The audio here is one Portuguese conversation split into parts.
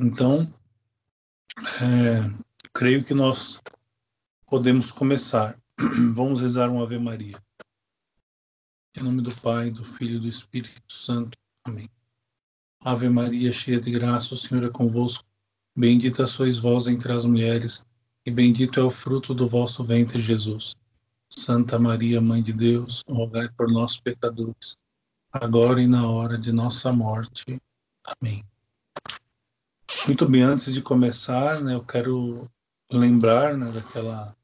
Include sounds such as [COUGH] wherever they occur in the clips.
Então, é, creio que nós podemos começar. [CLEARS THROAT] Vamos rezar uma Ave Maria. Em nome do Pai, do Filho e do Espírito Santo. Amém. Ave Maria, cheia de graça, o Senhor é convosco. Bendita sois vós entre as mulheres, e bendito é o fruto do vosso ventre, Jesus. Santa Maria, Mãe de Deus, rogai por nós, pecadores, agora e na hora de nossa morte. Amém. Muito bem, antes de começar, né, eu quero lembrar né, daquela.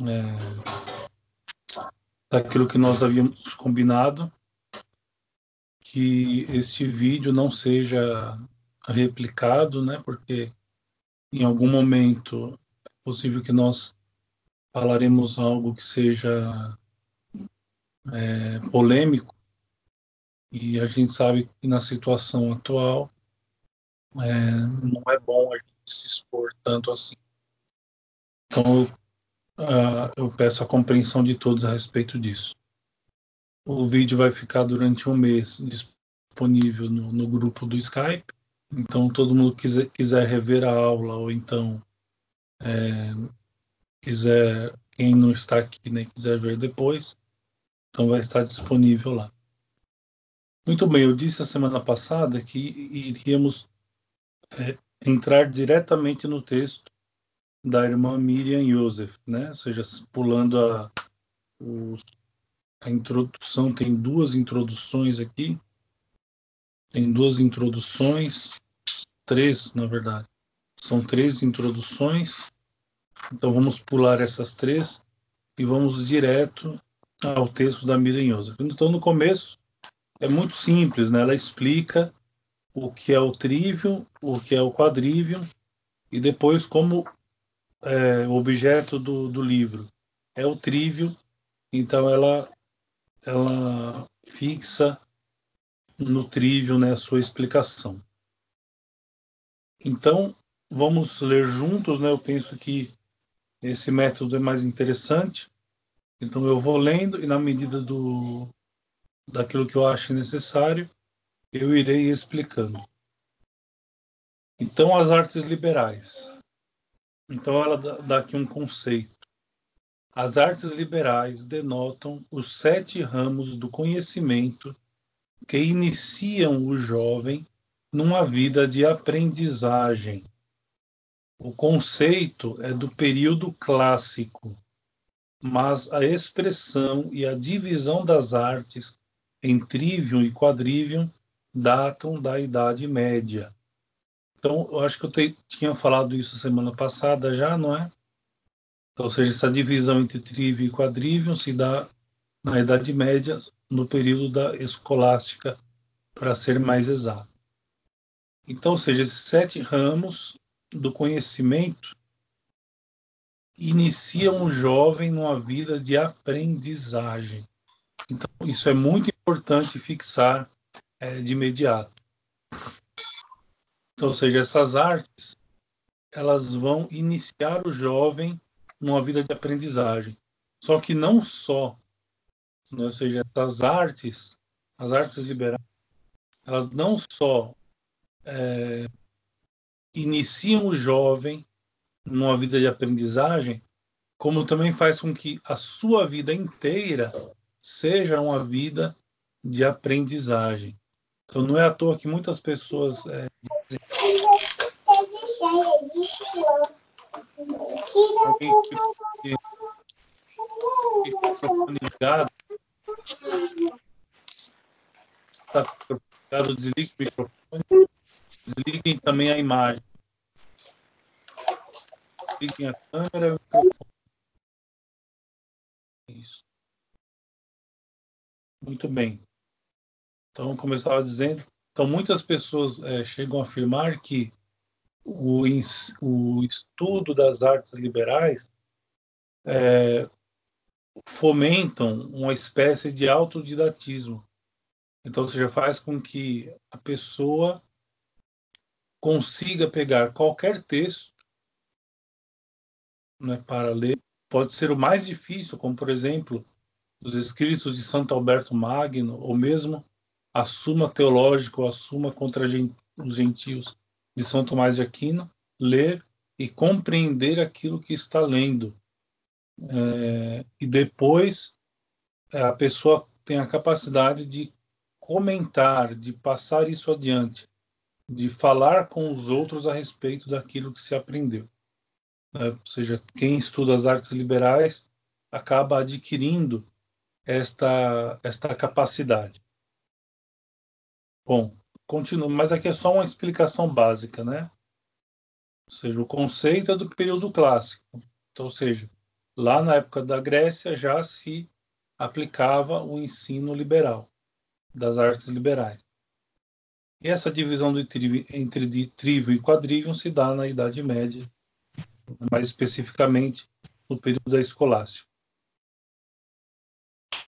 É, daquilo que nós havíamos combinado, que este vídeo não seja replicado, né, porque em algum momento é possível que nós falaremos algo que seja é, polêmico, e a gente sabe que na situação atual é, não é bom a gente se expor tanto assim. Então, uh, eu peço a compreensão de todos a respeito disso. O vídeo vai ficar durante um mês disponível no, no grupo do Skype. Então, todo mundo quiser, quiser rever a aula ou então é, quiser, quem não está aqui nem né, quiser ver depois, então vai estar disponível lá. Muito bem, eu disse a semana passada que iríamos é, entrar diretamente no texto da irmã Miriam Joseph, né? Ou seja, pulando a, a introdução, tem duas introduções aqui, tem duas introduções, três, na verdade. São três introduções, então vamos pular essas três e vamos direto ao texto da Miriam Joseph. Então, no começo, é muito simples, né? Ela explica o que é o trivium, o que é o quadrivium, e depois como é, objeto do, do livro é o trivium, então ela, ela fixa no trivium né, a sua explicação. Então, vamos ler juntos, né? Eu penso que esse método é mais interessante. Então eu vou lendo e na medida do daquilo que eu acho necessário, eu irei explicando. Então, as artes liberais. Então, ela dá aqui um conceito. As artes liberais denotam os sete ramos do conhecimento que iniciam o jovem numa vida de aprendizagem. O conceito é do período clássico, mas a expressão e a divisão das artes em trivium e quadrivium datam da Idade Média. Então, eu acho que eu te, tinha falado isso semana passada já, não é? Ou seja, essa divisão entre trivium e quadrivium se dá na Idade Média, no período da escolástica, para ser mais exato. Então, ou seja, esses sete ramos do conhecimento iniciam o jovem numa vida de aprendizagem. Então, isso é muito importante fixar é, de imediato. Então, ou seja, essas artes elas vão iniciar o jovem numa vida de aprendizagem. Só que não só, né, ou seja, essas artes, as artes liberais, elas não só é, iniciam o jovem numa vida de aprendizagem, como também faz com que a sua vida inteira seja uma vida de aprendizagem. Então não é à toa que muitas pessoas é, dizem. está ligado, desligue o microfone, desliguem também a imagem. Desliguem a câmera e o microfone. Isso. Muito bem. Então, como eu estava dizendo, então muitas pessoas é, chegam a afirmar que o, o estudo das artes liberais é, fomentam uma espécie de autodidatismo. Então, você já faz com que a pessoa consiga pegar qualquer texto né, para ler. Pode ser o mais difícil, como, por exemplo, os escritos de Santo Alberto Magno, ou mesmo a Suma Teológica ou a Suma contra os Gentios de São Tomás de Aquino, ler e compreender aquilo que está lendo. É, e depois é, a pessoa tem a capacidade de comentar, de passar isso adiante, de falar com os outros a respeito daquilo que se aprendeu. Né? Ou seja, quem estuda as artes liberais acaba adquirindo esta, esta capacidade. Bom, continuo, mas aqui é só uma explicação básica, né? Ou seja, o conceito é do período clássico. Então, ou seja, lá na época da Grécia já se aplicava o ensino liberal das artes liberais. E essa divisão do trivium, entre trivium e quadrivium se dá na Idade Média, mais especificamente no período da escolástica.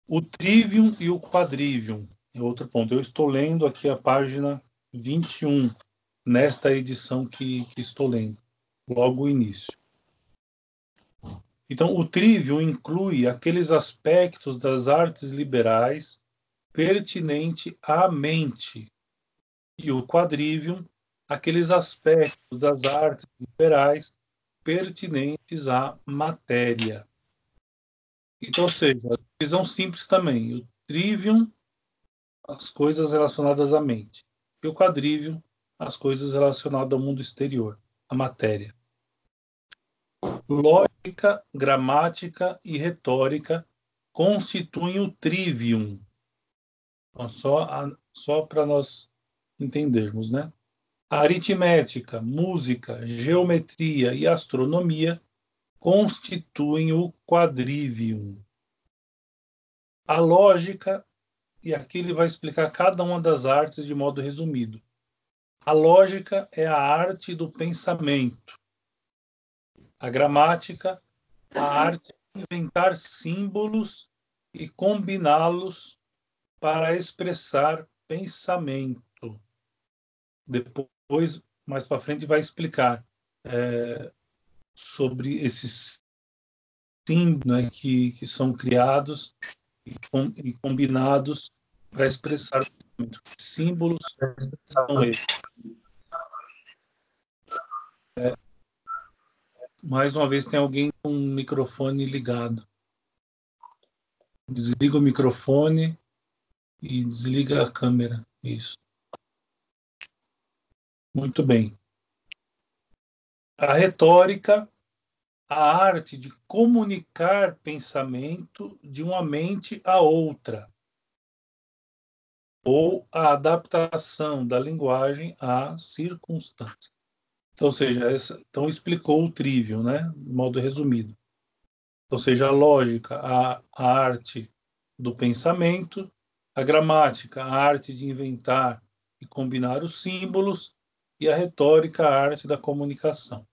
O trivium e o quadrivium outro ponto. Eu estou lendo aqui a página 21, nesta edição que, que estou lendo, logo o início. Então, o trivium inclui aqueles aspectos das artes liberais pertinente à mente, e o quadrivium, aqueles aspectos das artes liberais pertinentes à matéria. Então, ou seja, visão simples também. O trivium, as coisas relacionadas à mente. E o quadrivium, as coisas relacionadas ao mundo exterior, à matéria. Lógica, gramática e retórica constituem o trivium. Então, só, só para nós entendermos, né? A aritmética, música, geometria e astronomia constituem o quadrivium. A lógica, e aqui ele vai explicar cada uma das artes de modo resumido. A lógica é a arte do pensamento. A gramática, a arte de inventar símbolos e combiná-los para expressar pensamento. Depois, mais para frente, vai explicar é, sobre esses símbolos né, que, que são criados e, com, e combinados para expressar. Que símbolos são esses? É, mais uma vez tem alguém com o microfone ligado. Desliga o microfone e desliga a câmera. Isso. Muito bem. A retórica, a arte de comunicar pensamento de uma mente a outra, ou a adaptação da linguagem à circunstância. Então, ou seja, essa, então explicou o trivium, né, de modo resumido. Ou seja, a lógica, a, a arte do pensamento, a gramática, a arte de inventar e combinar os símbolos, e a retórica, a arte da comunicação.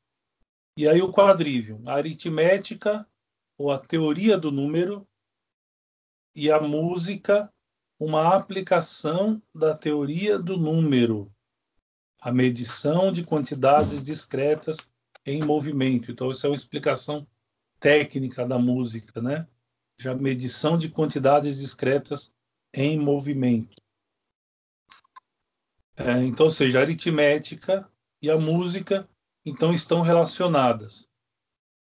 E aí o quadrivium, a aritmética ou a teoria do número e a música, uma aplicação da teoria do número, a medição de quantidades discretas em movimento. Então, isso é uma explicação técnica da música, né? Já medição de quantidades discretas em movimento. É, então, seja, a aritmética e a música então estão relacionadas.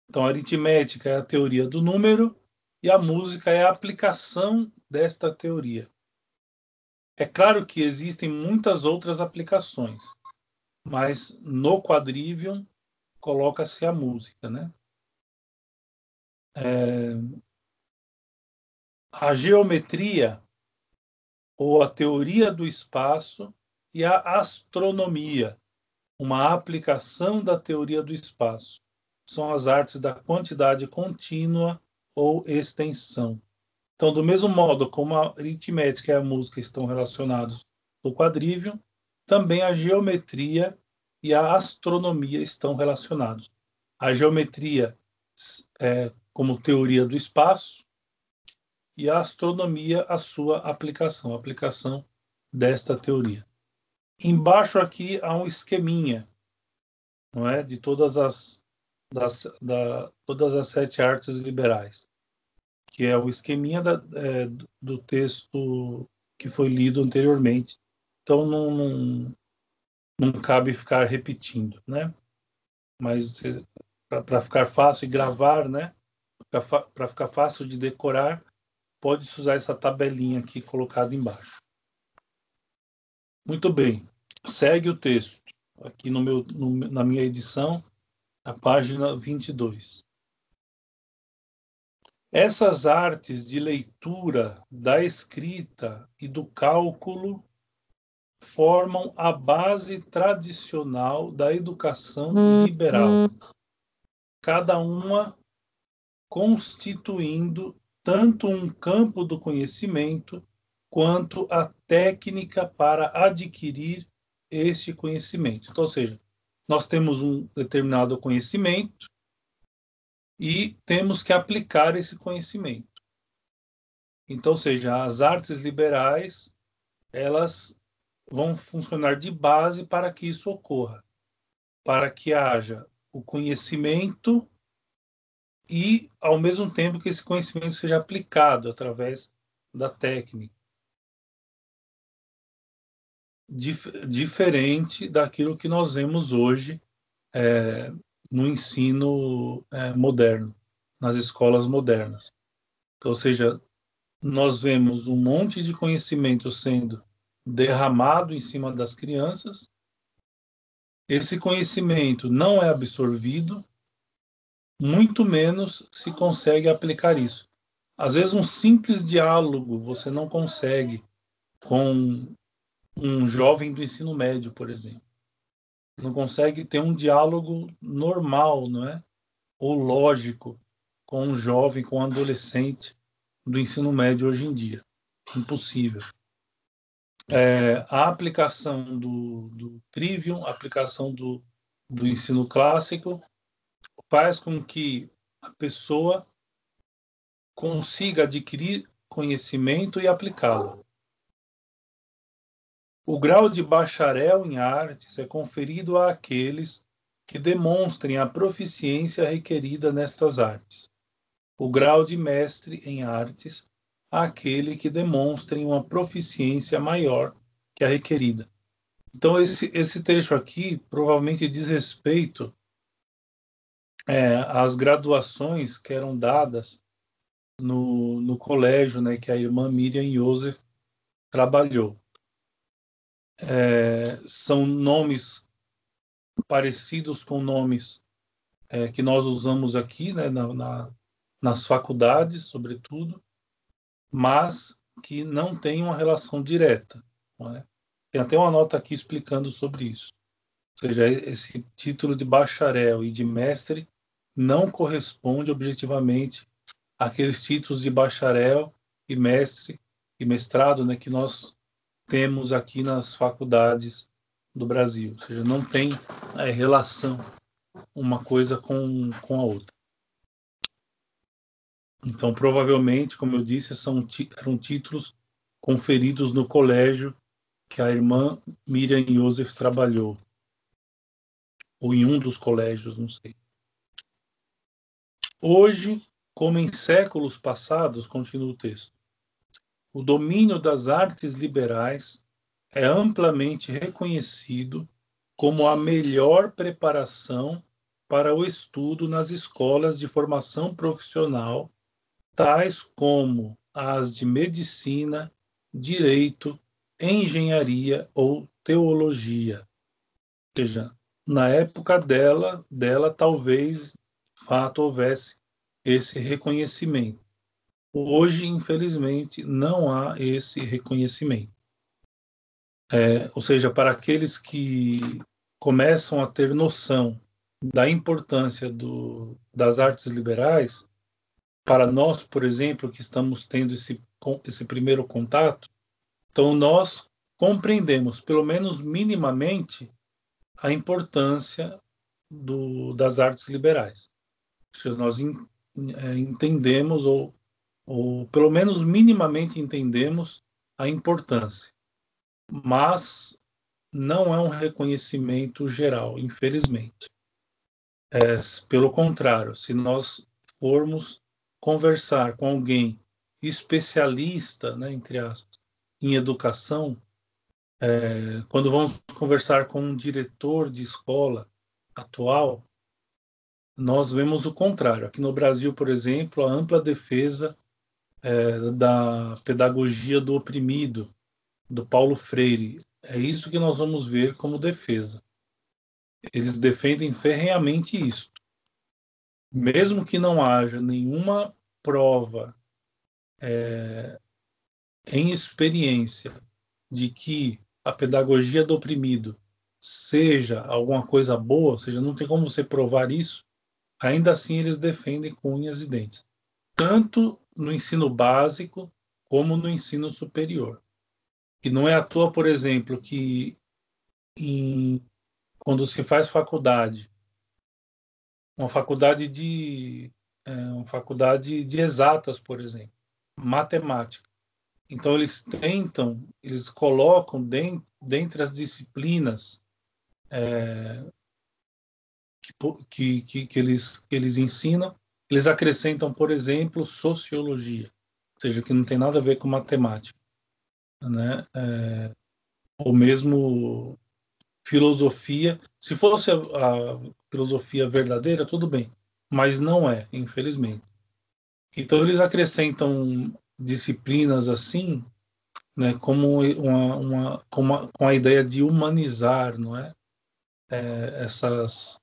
Então, a aritmética é a teoria do número e a música é a aplicação desta teoria. É claro que existem muitas outras aplicações, mas no quadrivium coloca-se a música, né? É... A geometria ou a teoria do espaço e a astronomia, uma aplicação da teoria do espaço. São as artes da quantidade contínua ou extensão. Então, do mesmo modo como a aritmética e a música estão relacionados no quadrivium, também a geometria e a astronomia estão relacionados. A geometria é, como teoria do espaço e a astronomia a sua aplicação, a aplicação desta teoria. Embaixo aqui há um esqueminha, não é, de todas as das, da, todas as sete artes liberais, que é o esqueminha da, é, do texto que foi lido anteriormente. Então não, não, não cabe ficar repetindo, né? Mas para ficar fácil e gravar, né? Para ficar fácil de decorar, pode-se usar essa tabelinha aqui colocada embaixo. Muito bem. Segue o texto. Aqui no meu, no, na minha edição, a página 22. Essas artes de leitura, da escrita e do cálculo formam a base tradicional da educação liberal, cada uma constituindo tanto um campo do conhecimento quanto a técnica para adquirir este conhecimento. Então, ou seja, nós temos um determinado conhecimento e temos que aplicar esse conhecimento. Então, seja, as artes liberais, elas vão funcionar de base para que isso ocorra, para que haja o conhecimento e, ao mesmo tempo, que esse conhecimento seja aplicado através da técnica. Dif diferente daquilo que nós vemos hoje é, no ensino é, moderno, nas escolas modernas. Então, ou seja, nós vemos um monte de conhecimento sendo derramado em cima das crianças. Esse conhecimento não é absorvido, muito menos se consegue aplicar isso. Às vezes, um simples diálogo você não consegue com um jovem do ensino médio, por exemplo. Não consegue ter um diálogo normal, não é? Ou lógico com um jovem, com um adolescente do ensino médio hoje em dia. Impossível é, a aplicação do, do Trivium, a aplicação do, do ensino clássico, faz com que a pessoa consiga adquirir conhecimento e aplicá-lo. O grau de bacharel em artes é conferido àqueles que demonstrem a proficiência requerida nestas artes. O grau de mestre em artes àquele que demonstre uma proficiência maior que a requerida. Então, esse, esse trecho aqui provavelmente diz respeito é, às graduações que eram dadas no, no colégio né, que a irmã Miriam Joseph trabalhou. É, são nomes parecidos com nomes é, que nós usamos aqui né, na, na, nas faculdades, sobretudo, mas que não tem uma relação direta. É? Tem até uma nota aqui explicando sobre isso. Ou seja, esse título de bacharel e de mestre não corresponde objetivamente àqueles títulos de bacharel e mestre e mestrado né, que nós temos aqui nas faculdades do Brasil. Ou seja, não tem é, relação uma coisa com, com a outra. Então, provavelmente, como eu disse, são, eram títulos conferidos no colégio que a irmã Miriam Joseph trabalhou. Ou em um dos colégios, não sei. Hoje, como em séculos passados, continua o texto, o domínio das artes liberais é amplamente reconhecido como a melhor preparação para o estudo nas escolas de formação profissional tais como as de medicina, direito, engenharia ou teologia. Ou seja, na época dela, dela talvez de fato houvesse esse reconhecimento. Hoje, infelizmente, não há esse reconhecimento. É, ou seja, para aqueles que começam a ter noção da importância do, das artes liberais, para nós, por exemplo, que estamos tendo esse, esse primeiro contato, então nós compreendemos, pelo menos minimamente, a importância do, das artes liberais. Nós é, entendemos, ou, ou pelo menos minimamente entendemos, a importância. Mas não é um reconhecimento geral, infelizmente. É, pelo contrário, se nós formos conversar com alguém especialista, né, entre aspas, em educação, É, quando vamos conversar com um diretor de escola atual, nós vemos o contrário. Aqui no Brasil, por exemplo, a ampla defesa é, da pedagogia do oprimido, do Paulo Freire. É isso que nós vamos ver como defesa. Eles defendem ferrenhamente isso. Mesmo que não haja nenhuma prova é, em experiência de que a pedagogia do oprimido seja alguma coisa boa, ou seja, não tem como você provar isso, ainda assim eles defendem com unhas e dentes, tanto no ensino básico como no ensino superior. E não é à toa, por exemplo, que em, quando se faz faculdade, uma faculdade de é, uma faculdade de exatas, por exemplo, matemática. Então eles tentam, eles colocam dentro, dentre as disciplinas é, que, que, que, eles, que eles ensinam, eles acrescentam, por exemplo, sociologia, ou seja, que não tem nada a ver com matemática, né? É, ou mesmo filosofia. Se fosse a, a filosofia verdadeira, tudo bem, mas não é, infelizmente. Então eles acrescentam disciplinas assim, né, como uma, uma, com, uma, com a ideia de humanizar, não é? é? essas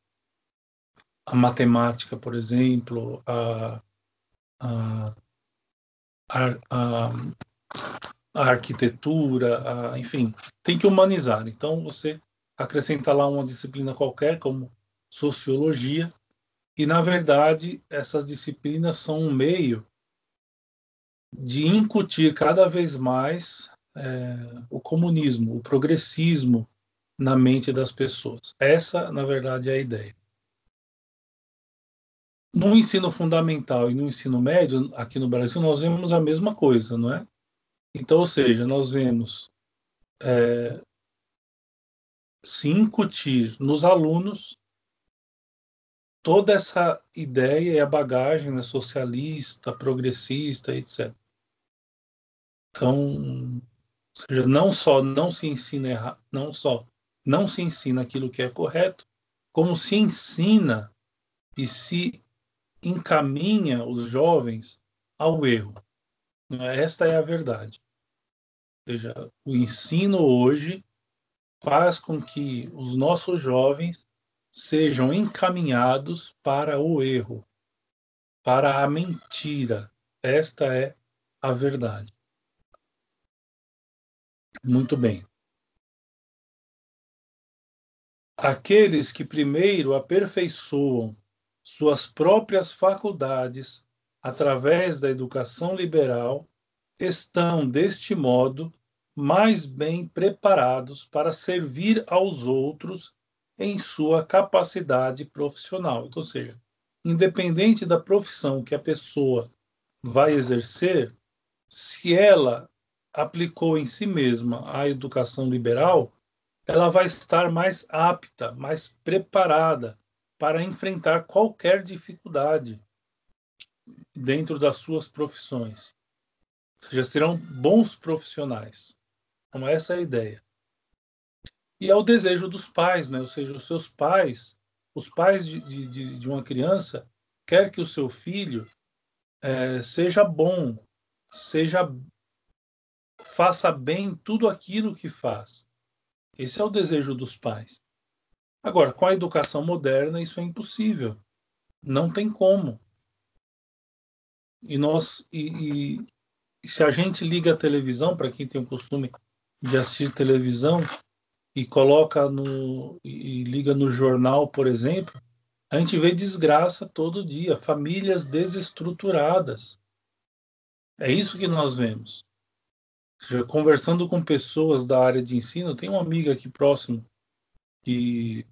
a matemática, por exemplo, a, a, a, a arquitetura, enfim, tem que humanizar. Então você acrescenta lá uma disciplina qualquer, como sociologia, e na verdade essas disciplinas são um meio de incutir cada vez mais é, o comunismo, o progressismo na mente das pessoas. Essa, na verdade, é a ideia. No ensino fundamental e no ensino médio, aqui no Brasil, nós vemos a mesma coisa, não é? Então, ou seja, nós vemos é, se incutir nos alunos toda essa ideia e a bagagem né, socialista, progressista, etc. Então, seja, não só não se ensina não só não se ensina aquilo que é correto, como se ensina e se encaminha os jovens ao erro. Esta é a verdade. Ou seja, o ensino hoje faz com que os nossos jovens sejam encaminhados para o erro, para a mentira. Esta é a verdade. Muito bem. Aqueles que primeiro aperfeiçoam suas próprias faculdades através da educação liberal estão, deste modo, mais bem preparados para servir aos outros em sua capacidade profissional. Então, ou seja, independente da profissão que a pessoa vai exercer, se ela aplicou em si mesma a educação liberal, ela vai estar mais apta, mais preparada para enfrentar qualquer dificuldade dentro das suas profissões. Ou seja, serão bons profissionais. Então, essa é a ideia. E é o desejo dos pais, né? ou seja, os seus pais, os pais de, de, de uma criança, quer que o seu filho é, seja bom, seja faça bem tudo aquilo que faz. Esse é o desejo dos pais. Agora, com a educação moderna, isso é impossível. Não tem como. E nós e, e se a gente liga a televisão, para quem tem o costume de assistir televisão e coloca no e liga no jornal, por exemplo, a gente vê desgraça todo dia, famílias desestruturadas. É isso que nós vemos conversando com pessoas da área de ensino, tem uma amiga aqui próximo que,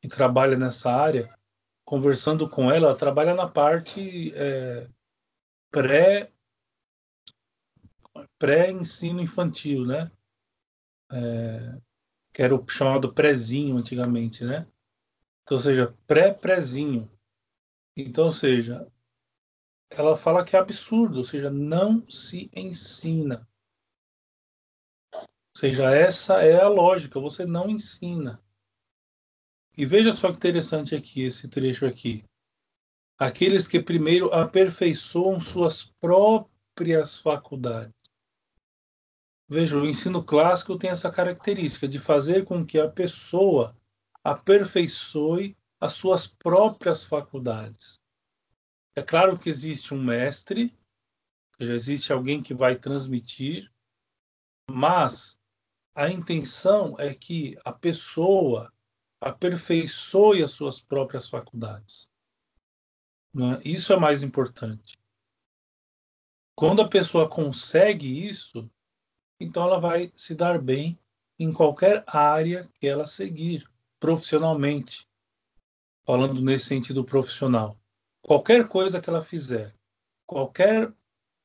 que trabalha nessa área. Conversando com ela, ela trabalha na parte é, pré pré-ensino infantil, né? É, que era o chamado prézinho antigamente, né? Então, ou seja, pré-prézinho. Então, ou seja, ela fala que é absurdo, ou seja, não se ensina seja, essa é a lógica, você não ensina. E veja só que interessante aqui, esse trecho aqui. Aqueles que primeiro aperfeiçoam suas próprias faculdades. Veja, o ensino clássico tem essa característica de fazer com que a pessoa aperfeiçoe as suas próprias faculdades. É claro que existe um mestre, já existe alguém que vai transmitir, mas a intenção é que a pessoa aperfeiçoe as suas próprias faculdades. É? Isso é mais importante. Quando a pessoa consegue isso, então ela vai se dar bem em qualquer área que ela seguir, profissionalmente. Falando nesse sentido profissional. Qualquer coisa que ela fizer, qualquer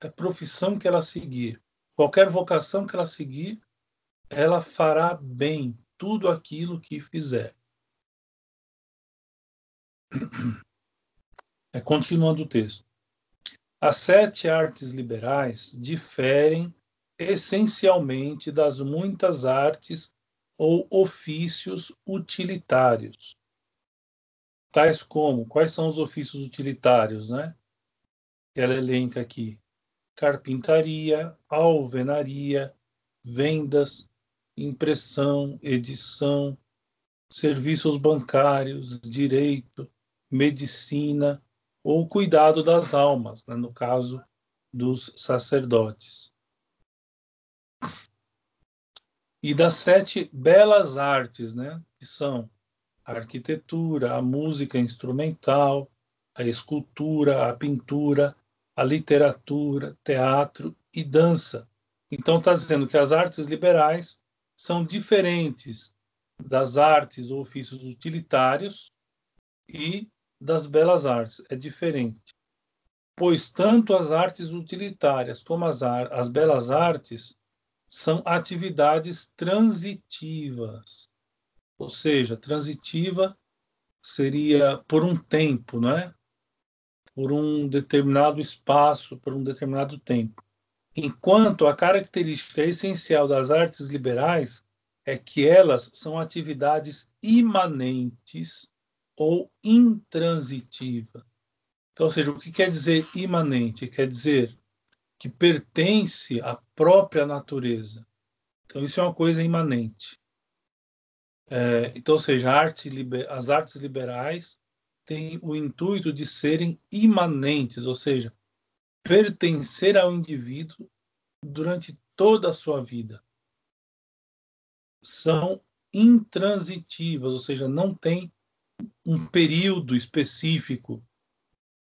eh, profissão que ela seguir, qualquer vocação que ela seguir, ela fará bem tudo aquilo que fizer. É, continuando o texto. As sete artes liberais diferem essencialmente das muitas artes ou ofícios utilitários, tais como quais são os ofícios utilitários, né? Ela elenca aqui: carpintaria, alvenaria, vendas, impressão, edição, serviços bancários, direito, medicina ou cuidado das almas, né, no caso dos sacerdotes. E das sete belas artes, né, que são a arquitetura, a música instrumental, a escultura, a pintura, a literatura, teatro e dança. Então está dizendo que as artes liberais são diferentes das artes ou ofícios utilitários e das belas artes. É diferente. Pois tanto as artes utilitárias como as, ar as belas artes são atividades transitivas. Ou seja, transitiva seria por um tempo, não é? Por um determinado espaço, por um determinado tempo. Enquanto a característica essencial das artes liberais é que elas são atividades imanentes ou intransitiva. Então, ou seja, o que quer dizer imanente? Quer dizer que pertence à própria natureza. Então, isso é uma coisa imanente. É, então, ou seja, arte, as artes liberais têm o intuito de serem imanentes, ou seja, pertencer ao indivíduo durante toda a sua vida. São intransitivas, ou seja, não tem um período específico.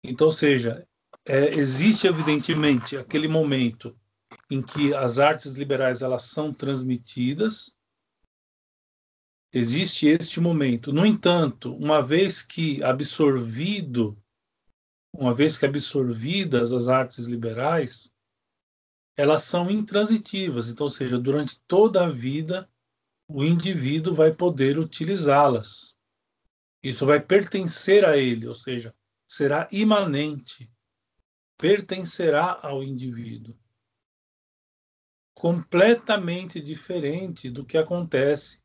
Então, seja, é, existe evidentemente aquele momento em que as artes liberais elas são transmitidas. Existe este momento. No entanto, uma vez que absorvido, uma vez que absorvidas as artes liberais, elas são intransitivas. Então, ou seja, durante toda a vida o indivíduo vai poder utilizá-las. Isso vai pertencer a ele, ou seja, será imanente, pertencerá ao indivíduo. Completamente diferente do que acontece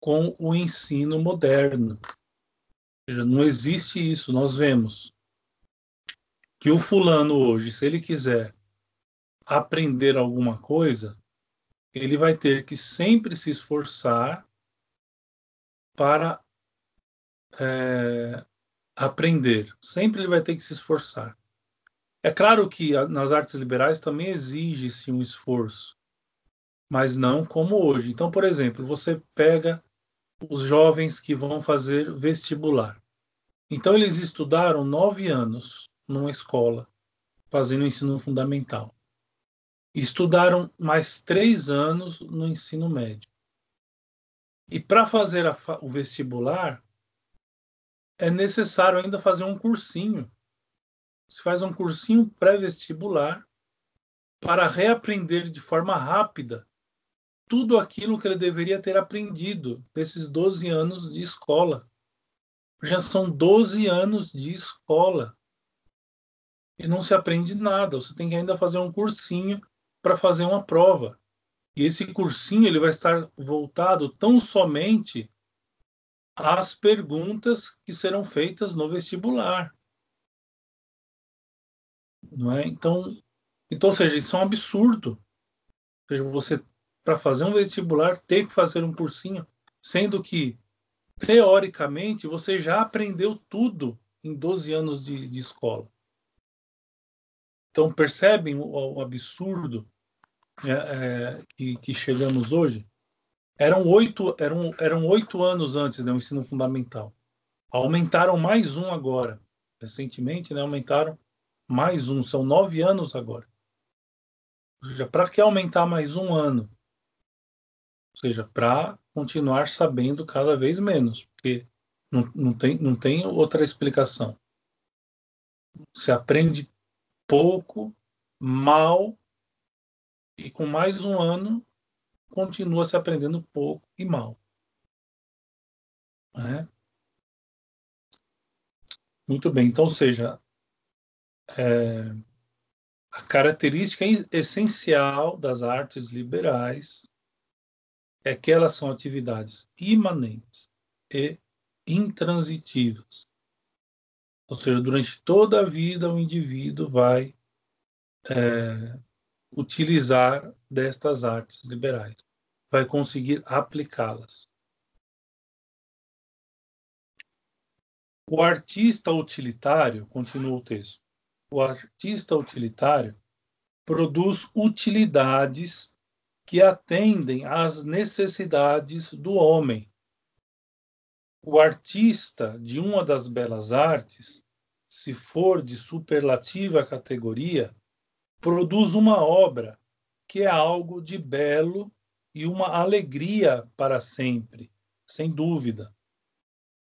com o ensino moderno. Ou seja, não existe isso. Nós vemos que o fulano hoje, se ele quiser aprender alguma coisa, ele vai ter que sempre se esforçar para é, aprender. Sempre ele vai ter que se esforçar. É claro que nas artes liberais também exige-se um esforço, mas não como hoje. Então, por exemplo, você pega os jovens que vão fazer vestibular. Então, eles estudaram nove anos numa escola, fazendo ensino fundamental. Estudaram mais três anos no ensino médio. E para fazer a, o vestibular, é necessário ainda fazer um cursinho. Se faz um cursinho pré-vestibular para reaprender de forma rápida tudo aquilo que ele deveria ter aprendido desses 12 anos de escola. Já são 12 anos de escola. E não se aprende nada. Você tem que ainda fazer um cursinho para fazer uma prova. E esse cursinho ele vai estar voltado tão somente às perguntas que serão feitas no vestibular. Não é? Então, então, ou seja, isso é um absurdo. Ou seja, você, para fazer um vestibular, ter que fazer um cursinho, sendo que, teoricamente, você já aprendeu tudo em 12 anos de, de escola. Então, percebem o, o absurdo é, é, que, que, chegamos hoje? Eram oito, eram, eram oito anos antes do né, ensino fundamental. Aumentaram mais um agora. Recentemente, né, aumentaram mais um. São nove anos agora. Para que aumentar mais um ano? Ou seja, para continuar sabendo cada vez menos, porque não, não, tem, não tem outra explicação. Se aprende pouco, mal, e com mais um ano continua se aprendendo pouco e mal. É? Muito bem, então, seja, é, a característica essencial das artes liberais é que elas são atividades imanentes e intransitivas. Ou seja, durante toda a vida o indivíduo vai é, utilizar destas artes liberais, vai conseguir aplicá-las. O artista utilitário, continua o texto, o artista utilitário produz utilidades que atendem às necessidades do homem o artista de uma das belas artes, se for de superlativa categoria, produz uma obra que é algo de belo e uma alegria para sempre, sem dúvida.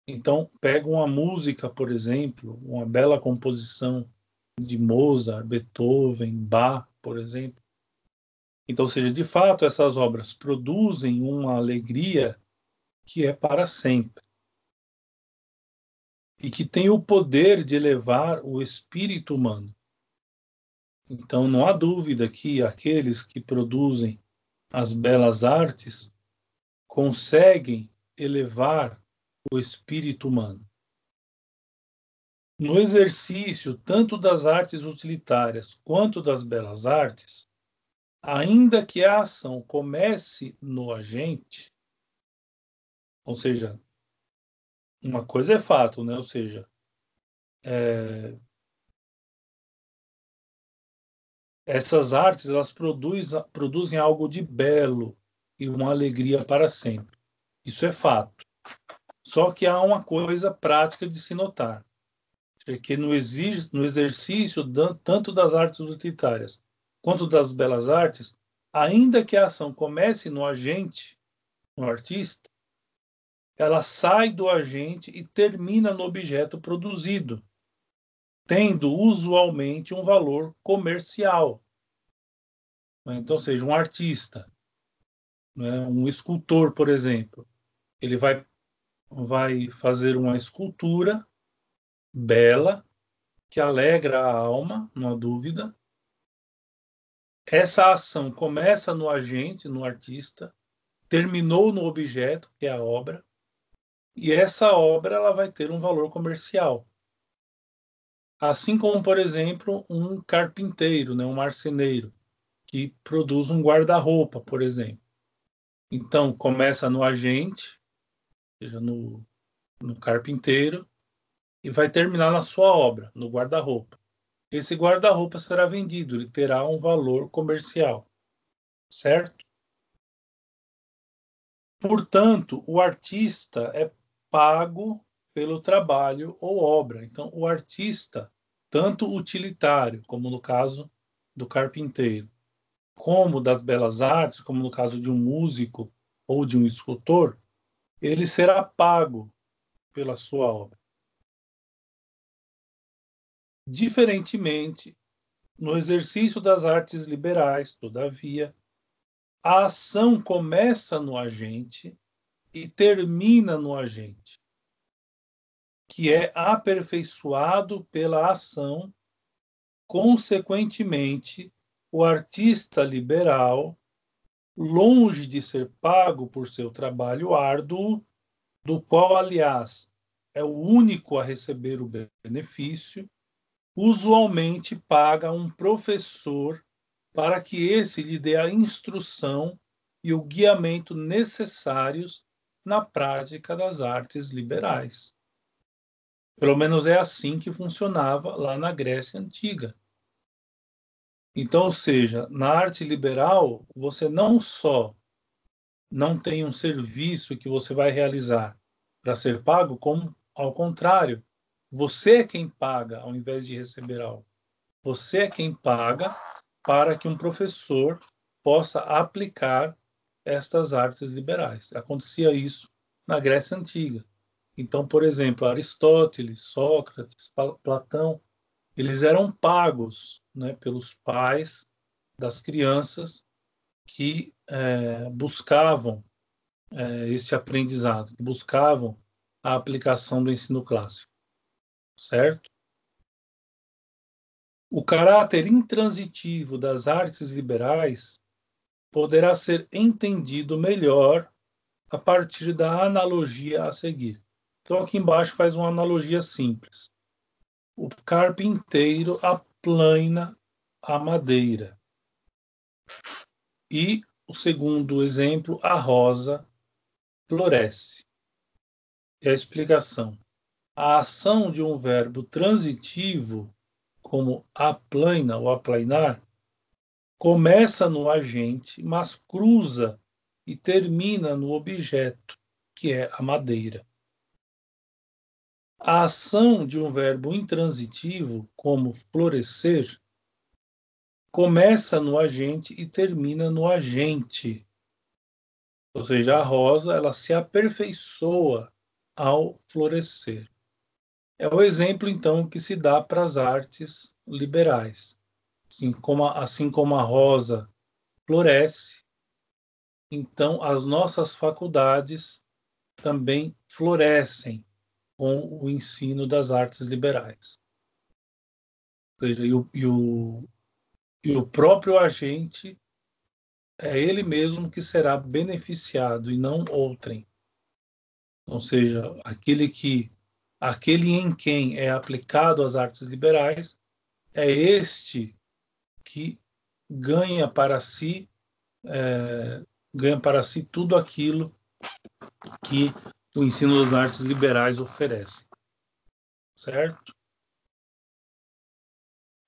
Então, pega uma música, por exemplo, uma bela composição de Mozart, Beethoven, Bach, por exemplo. Então, seja, de fato, essas obras produzem uma alegria que é para sempre e que tem o poder de elevar o espírito humano. Então, não há dúvida que aqueles que produzem as belas artes conseguem elevar o espírito humano. No exercício tanto das artes utilitárias quanto das belas artes, ainda que a ação comece no agente, ou seja, uma coisa é fato, né? Ou seja, é... essas artes elas produzem, produzem algo de belo e uma alegria para sempre. Isso é fato. Só que há uma coisa prática de se notar, é que no, no exercício tanto das artes utilitárias quanto das belas artes, ainda que a ação comece no agente, no artista, ela sai do agente e termina no objeto produzido, tendo usualmente um valor comercial. Então, seja um artista, né, um escultor, por exemplo, ele vai, vai fazer uma escultura bela, que alegra a alma, não há dúvida. Essa ação começa no agente, no artista, terminou no objeto, que é a obra, e essa obra ela vai ter um valor comercial. Assim como, por exemplo, um carpinteiro, né, um marceneiro, que produz um guarda-roupa, por exemplo. Então, começa no agente, seja no, no carpinteiro, e vai terminar na sua obra, no guarda-roupa. Esse guarda-roupa será vendido, ele terá um valor comercial, certo? Portanto, o artista é pago pelo trabalho ou obra. Então, o artista, tanto utilitário, como no caso do carpinteiro, como das belas artes, como no caso de um músico ou de um escultor, ele será pago pela sua obra. Diferentemente, no exercício das artes liberais, todavia, a ação começa no agente e termina no agente, que é aperfeiçoado pela ação. Consequentemente, o artista liberal longe de ser pago por seu trabalho árduo, do qual, aliás, é o único a receber o benefício, usualmente paga um professor para que esse lhe dê a instrução e o guiamento necessários na prática das artes liberais. Pelo menos é assim que funcionava lá na Grécia Antiga. Então, ou seja, na arte liberal, você não só não tem um serviço que você vai realizar para ser pago, como, ao contrário, você é quem paga ao invés de receber algo. Você é quem paga para que um professor possa aplicar estas artes liberais. Acontecia isso na Grécia Antiga. Então, por exemplo, Aristóteles, Sócrates, Platão, eles eram pagos né, pelos pais das crianças que é, buscavam é, esse aprendizado, que buscavam a aplicação do ensino clássico, certo? O caráter intransitivo das artes liberais poderá ser entendido melhor a partir da analogia a seguir. Então, aqui embaixo faz uma analogia simples. O carpinteiro aplana a madeira. E o segundo exemplo, a rosa floresce. É a explicação. A ação de um verbo transitivo, como aplana ou aplainar, começa no agente, mas cruza e termina no objeto, que é a madeira. A ação de um verbo intransitivo, como florescer, começa no agente e termina no agente. Ou seja, a rosa ela se aperfeiçoa ao florescer. É o exemplo então que se dá para as artes liberais. Assim como, a, assim como a rosa floresce, então as nossas faculdades também florescem com o ensino das artes liberais. E o, e o, e o próprio agente é ele mesmo que será beneficiado e não outrem. Ou seja, aquele que aquele em quem é aplicado as artes liberais é este que ganha para si é, ganha para si tudo aquilo que o ensino das artes liberais oferece. Certo?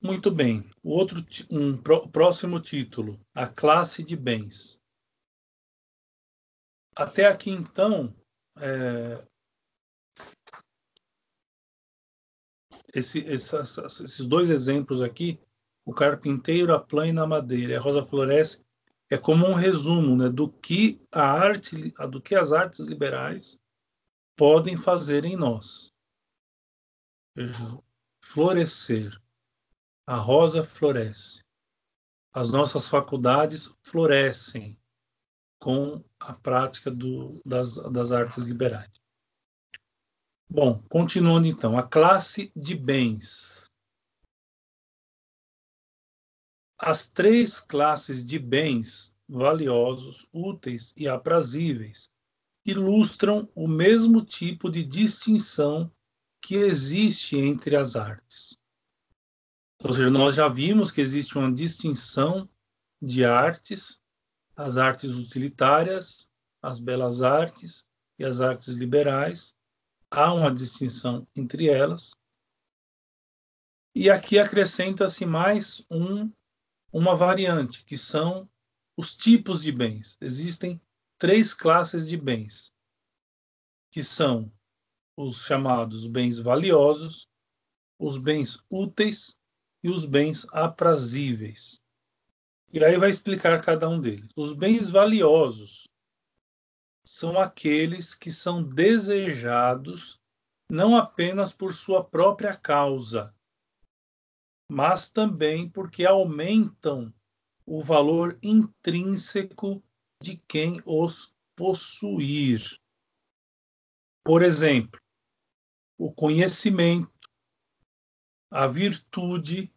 Muito bem. O outro, um próximo título, a classe de bens. Até aqui, então, é, esse, esses dois exemplos aqui, o carpinteiro, a plana a madeira, a rosa floresce, é como um resumo né, do que a arte, do que as artes liberais podem fazer em nós. Veja, florescer. A rosa floresce. As nossas faculdades florescem com a prática do, das, das artes liberais. Bom, continuando então, a classe de bens. As três classes de bens valiosos, úteis e aprazíveis ilustram o mesmo tipo de distinção que existe entre as artes. Ou seja, nós já vimos que existe uma distinção de artes, as artes utilitárias, as belas artes e as artes liberais. Há uma distinção entre elas. E aqui acrescenta-se mais um, uma variante, que são os tipos de bens. Existem três classes de bens, que são os chamados bens valiosos, os bens úteis e os bens aprazíveis. E aí vai explicar cada um deles. Os bens valiosos são aqueles que são desejados não apenas por sua própria causa, mas também porque aumentam o valor intrínseco de quem os possuir. Por exemplo, o conhecimento, a virtude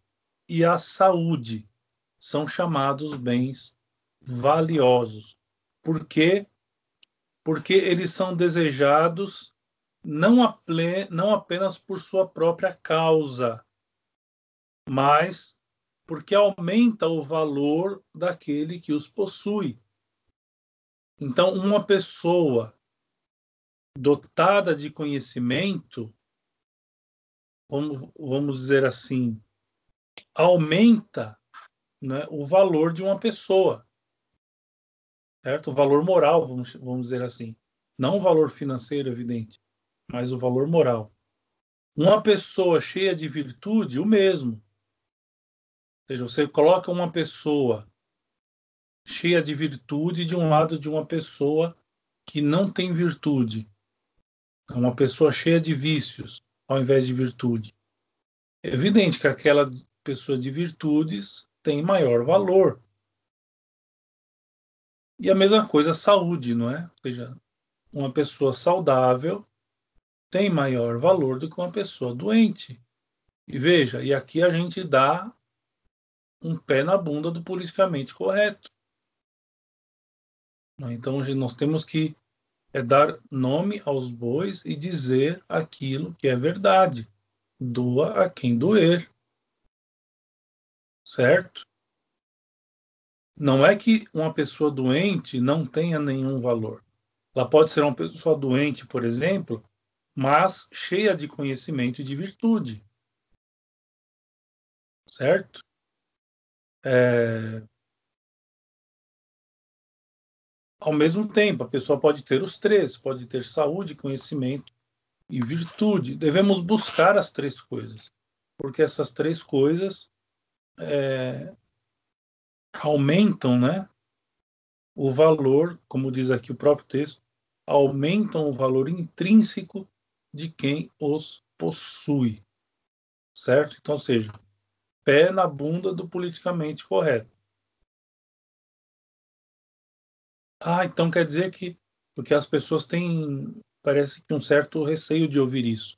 e a saúde são chamados bens valiosos. Por quê? Porque eles são desejados não, não apenas por sua própria causa, mas porque aumenta o valor daquele que os possui. Então, uma pessoa dotada de conhecimento, vamos, vamos dizer assim, aumenta né, o valor de uma pessoa, certo? O valor moral, vamos, vamos dizer assim. Não o valor financeiro, evidente, mas o valor moral. Uma pessoa cheia de virtude, o mesmo. Ou seja, você coloca uma pessoa cheia de virtude de um lado de uma pessoa que não tem virtude. É uma pessoa cheia de vícios ao invés de virtude. É evidente que aquela pessoa de virtudes tem maior valor. E a mesma coisa a saúde, não é? Ou seja, uma pessoa saudável tem maior valor do que uma pessoa doente. E veja, e aqui a gente dá um pé na bunda do politicamente correto. Então nós temos que é dar nome aos bois e dizer aquilo que é verdade. Doa a quem doer. Certo? Não é que uma pessoa doente não tenha nenhum valor. Ela pode ser uma pessoa doente, por exemplo, mas cheia de conhecimento e de virtude. Certo? É... Ao mesmo tempo, a pessoa pode ter os três, pode ter saúde, conhecimento e virtude. Devemos buscar as três coisas, porque essas três coisas é, aumentam, né? O valor, como diz aqui o próprio texto, aumentam o valor intrínseco de quem os possui, certo? Então, ou seja, pé na bunda do politicamente correto. Ah, então quer dizer que porque as pessoas têm parece que um certo receio de ouvir isso.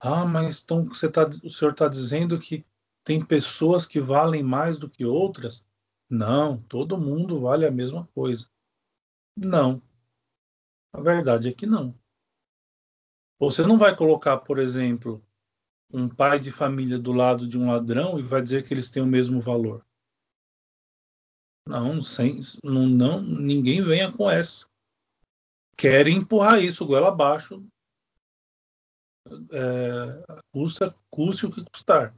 Ah, mas então você tá, o senhor está dizendo que tem pessoas que valem mais do que outras? Não, todo mundo vale a mesma coisa. Não. A verdade é que não. Você não vai colocar, por exemplo, um pai de família do lado de um ladrão e vai dizer que eles têm o mesmo valor. Não, sem, não, não, ninguém venha com essa. Querem empurrar isso goela abaixo, é, custa, custe o que custar.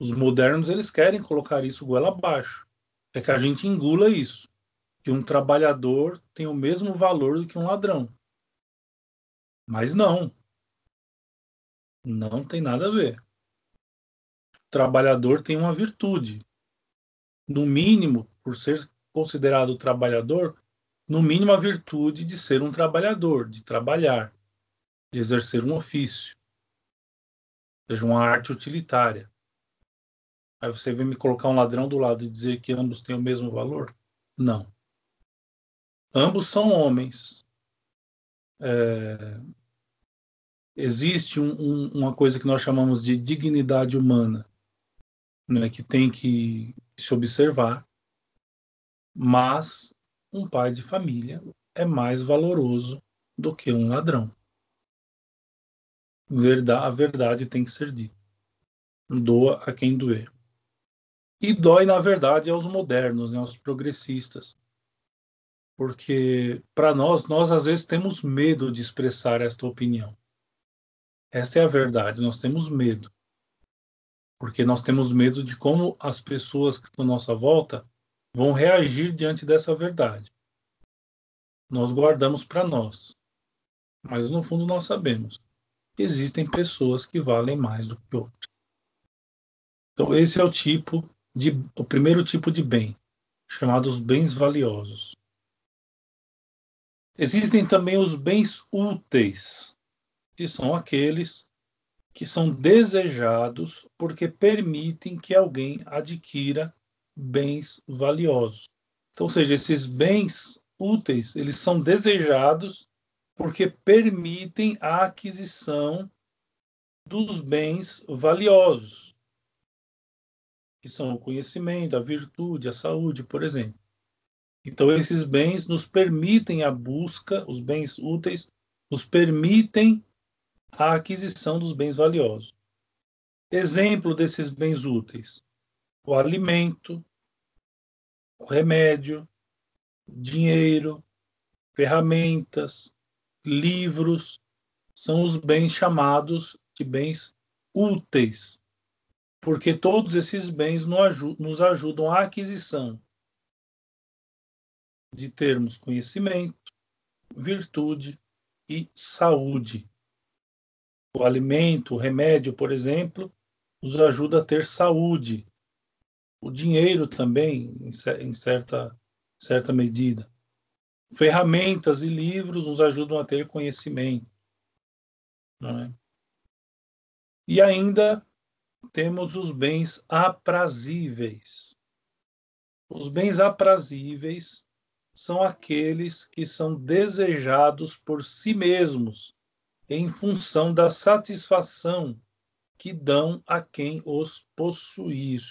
Os modernos eles querem colocar isso goela abaixo. É que a gente engula isso, que um trabalhador tem o mesmo valor do que um ladrão. Mas não. Não tem nada a ver. O trabalhador tem uma virtude no mínimo, por ser considerado trabalhador, no mínimo a virtude de ser um trabalhador, de trabalhar, de exercer um ofício, seja uma arte utilitária. Aí você vem me colocar um ladrão do lado e dizer que ambos têm o mesmo valor? Não. Ambos são homens. É... Existe um, um, uma coisa que nós chamamos de dignidade humana, né, que tem que se observar, mas um pai de família é mais valoroso do que um ladrão. A verdade tem que ser dita. Doa a quem doer. E dói, na verdade, aos modernos, né, aos progressistas. Porque, para nós, nós às vezes temos medo de expressar esta opinião. Esta é a verdade, nós temos medo porque nós temos medo de como as pessoas que estão à nossa volta vão reagir diante dessa verdade. Nós guardamos para nós, mas no fundo nós sabemos que existem pessoas que valem mais do que outras. Então esse é o tipo de o primeiro tipo de bem, chamados bens valiosos. Existem também os bens úteis, que são aqueles que são desejados porque permitem que alguém adquira bens valiosos. Então, ou seja, esses bens úteis, eles são desejados porque permitem a aquisição dos bens valiosos, que são o conhecimento, a virtude, a saúde, por exemplo. Então, esses bens nos permitem a busca, os bens úteis nos permitem a aquisição dos bens valiosos. Exemplo desses bens úteis: o alimento, o remédio, dinheiro, ferramentas, livros, são os bens chamados de bens úteis, porque todos esses bens nos ajudam à aquisição de termos conhecimento, virtude e saúde. O alimento, o remédio, por exemplo, nos ajuda a ter saúde. O dinheiro também, em certa, certa medida. Ferramentas e livros nos ajudam a ter conhecimento. É? E ainda temos os bens aprazíveis. Os bens aprazíveis são aqueles que são desejados por si mesmos em função da satisfação que dão a quem os possuir.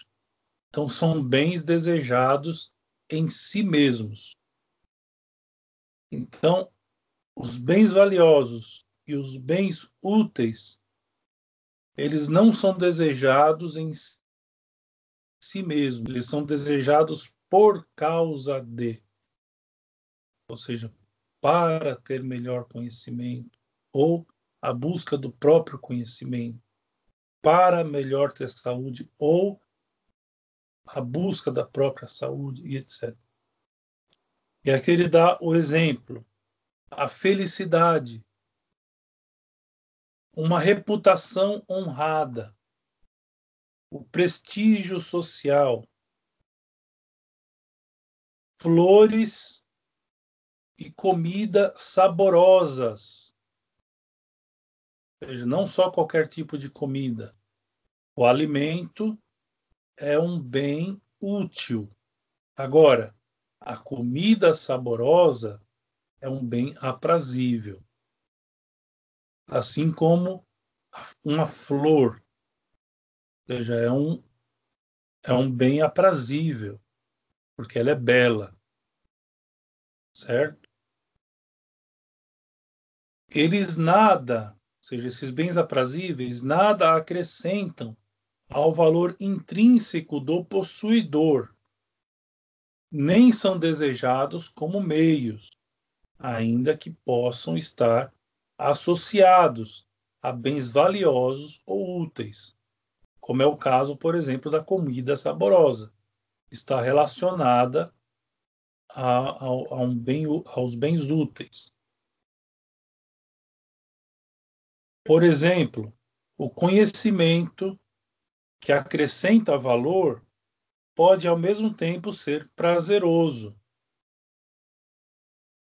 Então, são bens desejados em si mesmos. Então, os bens valiosos e os bens úteis, eles não são desejados em si mesmos, eles são desejados por causa de ou seja, para ter melhor conhecimento, ou a busca do próprio conhecimento, para melhor ter saúde, ou a busca da própria saúde, e etc. E aqui ele dá o exemplo, a felicidade, uma reputação honrada, o prestígio social, flores e comida saborosas. Ou seja, não só qualquer tipo de comida. O alimento é um bem útil. Agora, a comida saborosa é um bem aprazível. Assim como uma flor, ou seja, é um, é um bem aprazível, porque ela é bela, certo? eles nada, seja, esses bens aprazíveis, nada acrescentam ao valor intrínseco do possuidor, nem são desejados como meios, ainda que possam estar associados a bens valiosos ou úteis, como é o caso, por exemplo, da comida saborosa. Está relacionada a, a, a um bem, aos bens úteis. Por exemplo, o conhecimento que acrescenta valor pode ao mesmo tempo ser prazeroso.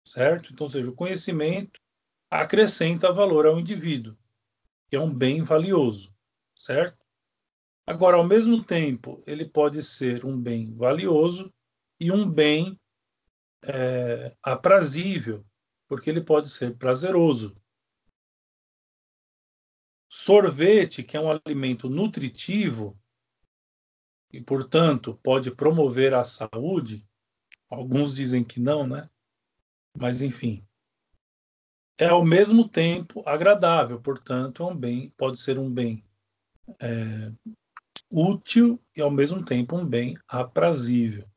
Certo? Então, seja, o conhecimento acrescenta valor ao indivíduo, que é um bem valioso, certo? Agora, ao mesmo tempo, ele pode ser um bem valioso e um bem é, aprazível, porque ele pode ser prazeroso. Sorvete, que é um alimento nutritivo e, portanto, pode promover a saúde, alguns dizem que não, né? Mas, enfim, é ao mesmo tempo agradável, portanto, é um bem, pode ser um bem é, útil e, ao mesmo tempo, um bem aprazível.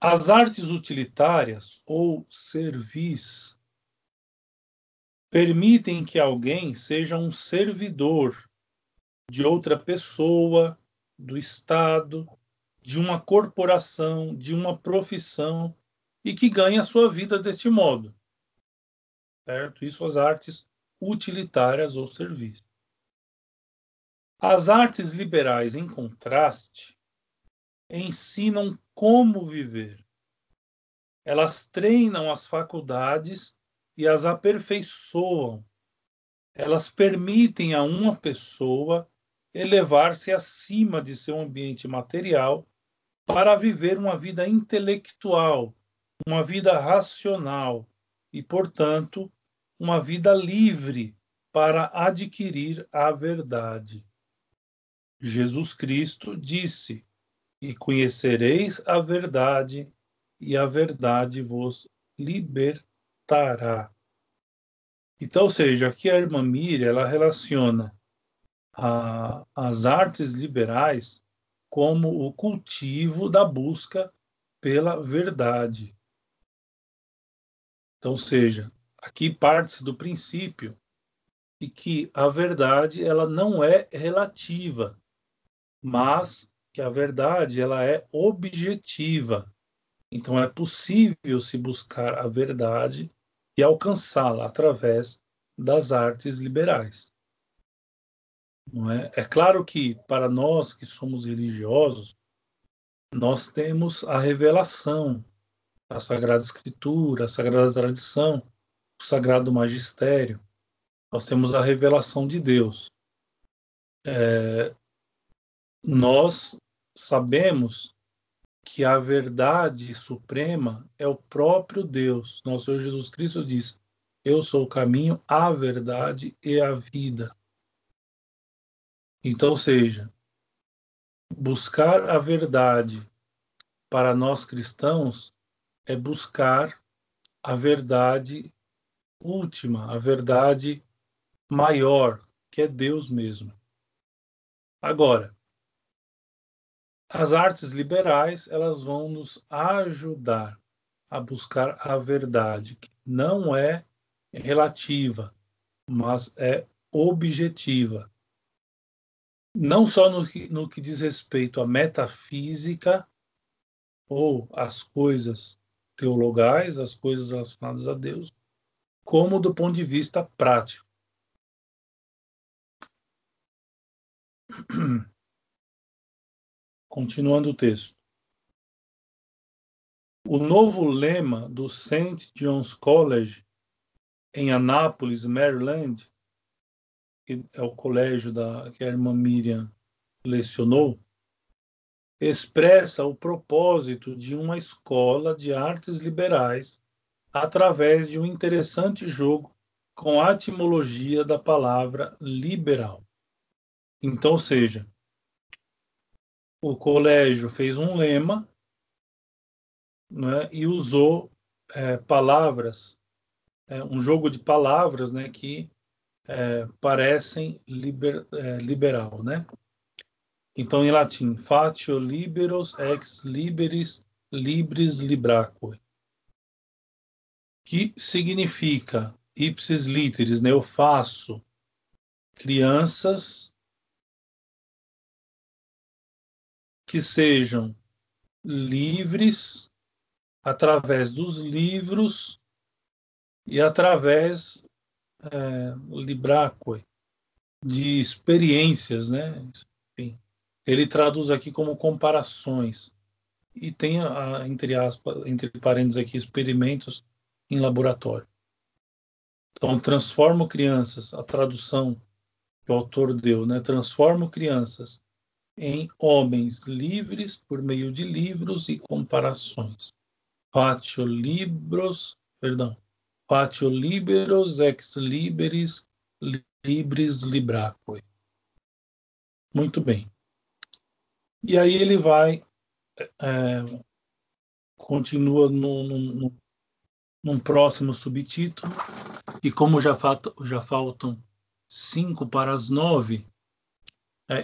As artes utilitárias ou servis permitem que alguém seja um servidor de outra pessoa, do Estado, de uma corporação, de uma profissão e que ganhe a sua vida deste modo. Certo? Isso as artes utilitárias ou serviços. As artes liberais, em contraste, ensinam como viver. Elas treinam as faculdades e as aperfeiçoam. Elas permitem a uma pessoa elevar-se acima de seu ambiente material para viver uma vida intelectual, uma vida racional e, portanto, uma vida livre para adquirir a verdade. Jesus Cristo disse: e conhecereis a verdade, e a verdade vos libertará. Então, ou seja, aqui a irmã Miriam, ela relaciona a, as artes liberais como o cultivo da busca pela verdade. Então, ou seja, aqui parte-se do princípio de que a verdade ela não é relativa, mas que a verdade ela é objetiva. Então é possível se buscar a verdade e alcançá-la através das artes liberais. Não é? é claro que para nós que somos religiosos, nós temos a revelação, a Sagrada Escritura, a Sagrada Tradição, o Sagrado Magistério. Nós temos a revelação de Deus. É, nós sabemos que a verdade suprema é o próprio Deus. Nosso Senhor Jesus Cristo diz: Eu sou o caminho, a verdade e a vida. Então, seja, buscar a verdade para nós cristãos é buscar a verdade última, a verdade maior, que é Deus mesmo. Agora, as artes liberais, elas vão nos ajudar a buscar a verdade, que não é relativa, mas é objetiva. Não só no que, no que diz respeito à metafísica ou às coisas teologais, as coisas relacionadas a Deus, como do ponto de vista prático. [CLEARS THROAT] Continuando o texto. O novo lema do St. John's College, em Anápolis, Maryland, que é o colégio da, que a irmã Miriam lecionou, expressa o propósito de uma escola de artes liberais através de um interessante jogo com a etimologia da palavra liberal. Então, seja, o colégio fez um lema né, e usou é, palavras, é, um jogo de palavras né, que é, parecem liber, é, liberal. Né? Então, em latim, fatio liberos ex liberis libris libraque, que significa ipsis literis, né, eu faço crianças que sejam livres através dos livros e através é, libraque de experiências, né? Enfim, ele traduz aqui como comparações e tem a, entre aspas, entre parênteses aqui experimentos em laboratório. Então transformo crianças, a tradução que o autor deu, né? Transformo crianças em homens livres por meio de livros e comparações. Fatio libros, perdão, fatio liberos ex liberis libris libraque. Muito bem. E aí ele vai, é, continua no, no, num próximo subtítulo, e como já, falta, já faltam cinco para as nove,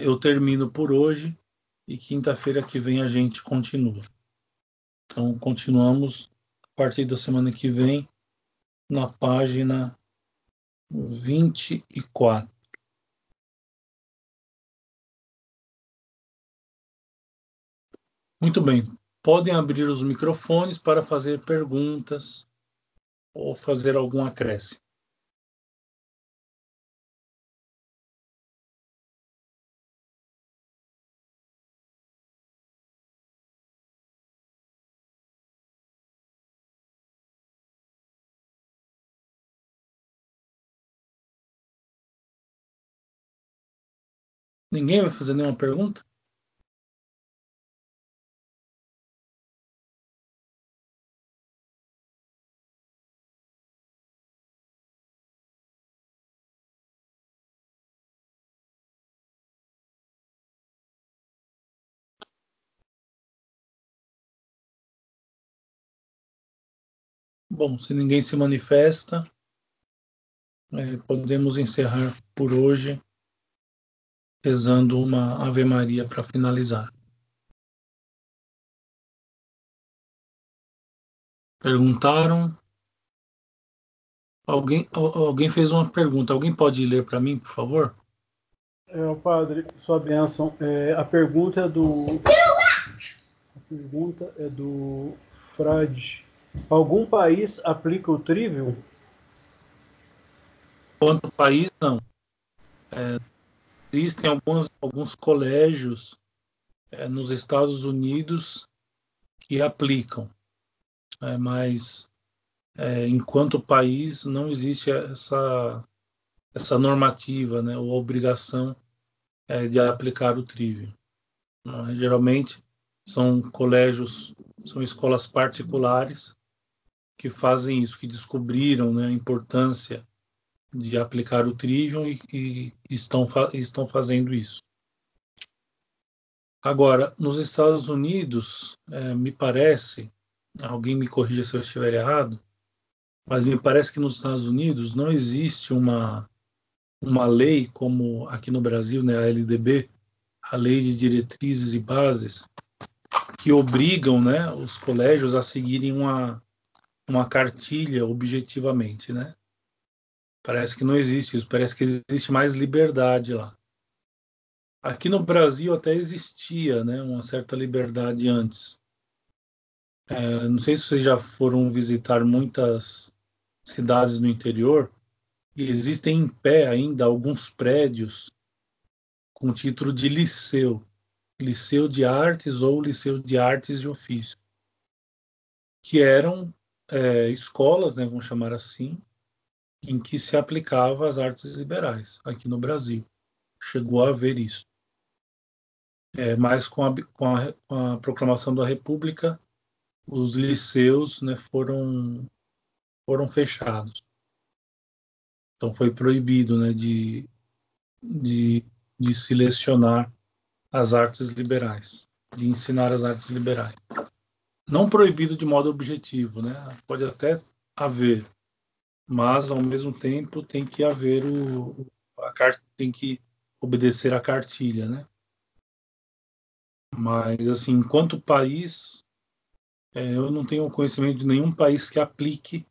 eu termino por hoje e quinta-feira que vem a gente continua. Então, continuamos a partir da semana que vem na página 24. Muito bem. Podem abrir os microfones para fazer perguntas ou fazer algum acréscimo. Ninguém vai fazer nenhuma pergunta? Bom, se ninguém se manifesta, é, podemos encerrar por hoje rezando uma Ave Maria para finalizar. Perguntaram. Alguém, alguém fez uma pergunta. Alguém pode ler para mim, por favor? É, o padre, sua bênção. É, a pergunta é do. A pergunta é do Frade. Algum país aplica o trivium? Quanto país, não. É, existem alguns, alguns colégios é, nos Estados Unidos que aplicam, é, mas é, enquanto país não existe essa, essa normativa, né, ou obrigação é, de aplicar o trivium. geralmente são colégios, são escolas particulares que fazem isso, que descobriram né, a importância de aplicar o Trivium e, e estão, estão fazendo isso. Agora, nos Estados Unidos, é, me parece, alguém me corrija se eu estiver errado, mas me parece que nos Estados Unidos não existe uma, uma lei como aqui no Brasil, né, a LDB, a Lei de Diretrizes e Bases, que obrigam né, os colégios a seguirem uma, uma cartilha objetivamente, né? Parece que não existe isso, parece que existe mais liberdade lá. Aqui no Brasil até existia né, uma certa liberdade antes. É, não sei se vocês já foram visitar muitas cidades no interior, e existem em pé ainda alguns prédios com título de liceu, liceu de artes ou liceu de artes e ofício, que eram é, escolas, né, vamos chamar assim, em que se aplicava as artes liberais aqui no Brasil. Chegou a haver isso. É, mas com a, com, a, com a proclamação da República, os liceus né, foram, foram fechados. Então foi proibido né, de, de, de se lecionar as artes liberais, de ensinar as artes liberais. Não proibido de modo objetivo, né? pode até haver, mas ao mesmo tempo tem que haver o a carta tem que obedecer a cartilha, né? Mas assim, enquanto país, é, eu não tenho conhecimento de nenhum país que aplique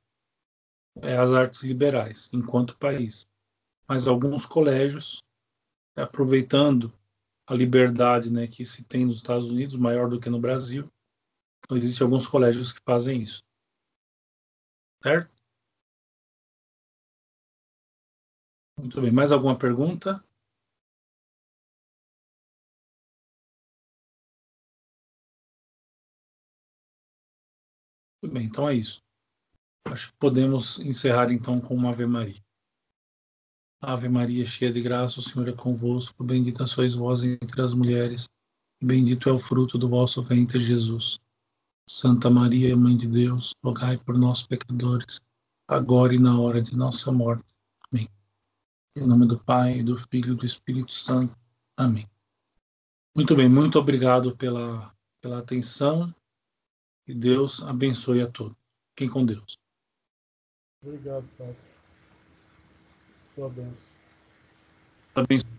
é, as artes liberais, enquanto país. Mas alguns colégios, aproveitando a liberdade, né, que se tem nos Estados Unidos, maior do que no Brasil, então, existem alguns colégios que fazem isso. Certo? Muito bem. Mais alguma pergunta? Muito bem, então é isso. Acho que podemos encerrar então com uma Ave Maria. Ave Maria, cheia de graça, o Senhor é convosco. Bendita sois vós entre as mulheres, bendito é o fruto do vosso ventre, Jesus. Santa Maria, Mãe de Deus, rogai por nós, pecadores, agora e na hora de nossa morte. Amém. Em nome do Pai, do Filho e do Espírito Santo. Amém. Muito bem, muito obrigado pela, pela atenção e Deus abençoe a todos. Fiquem com Deus. Obrigado, Padre. Sua bênção. Abençoe.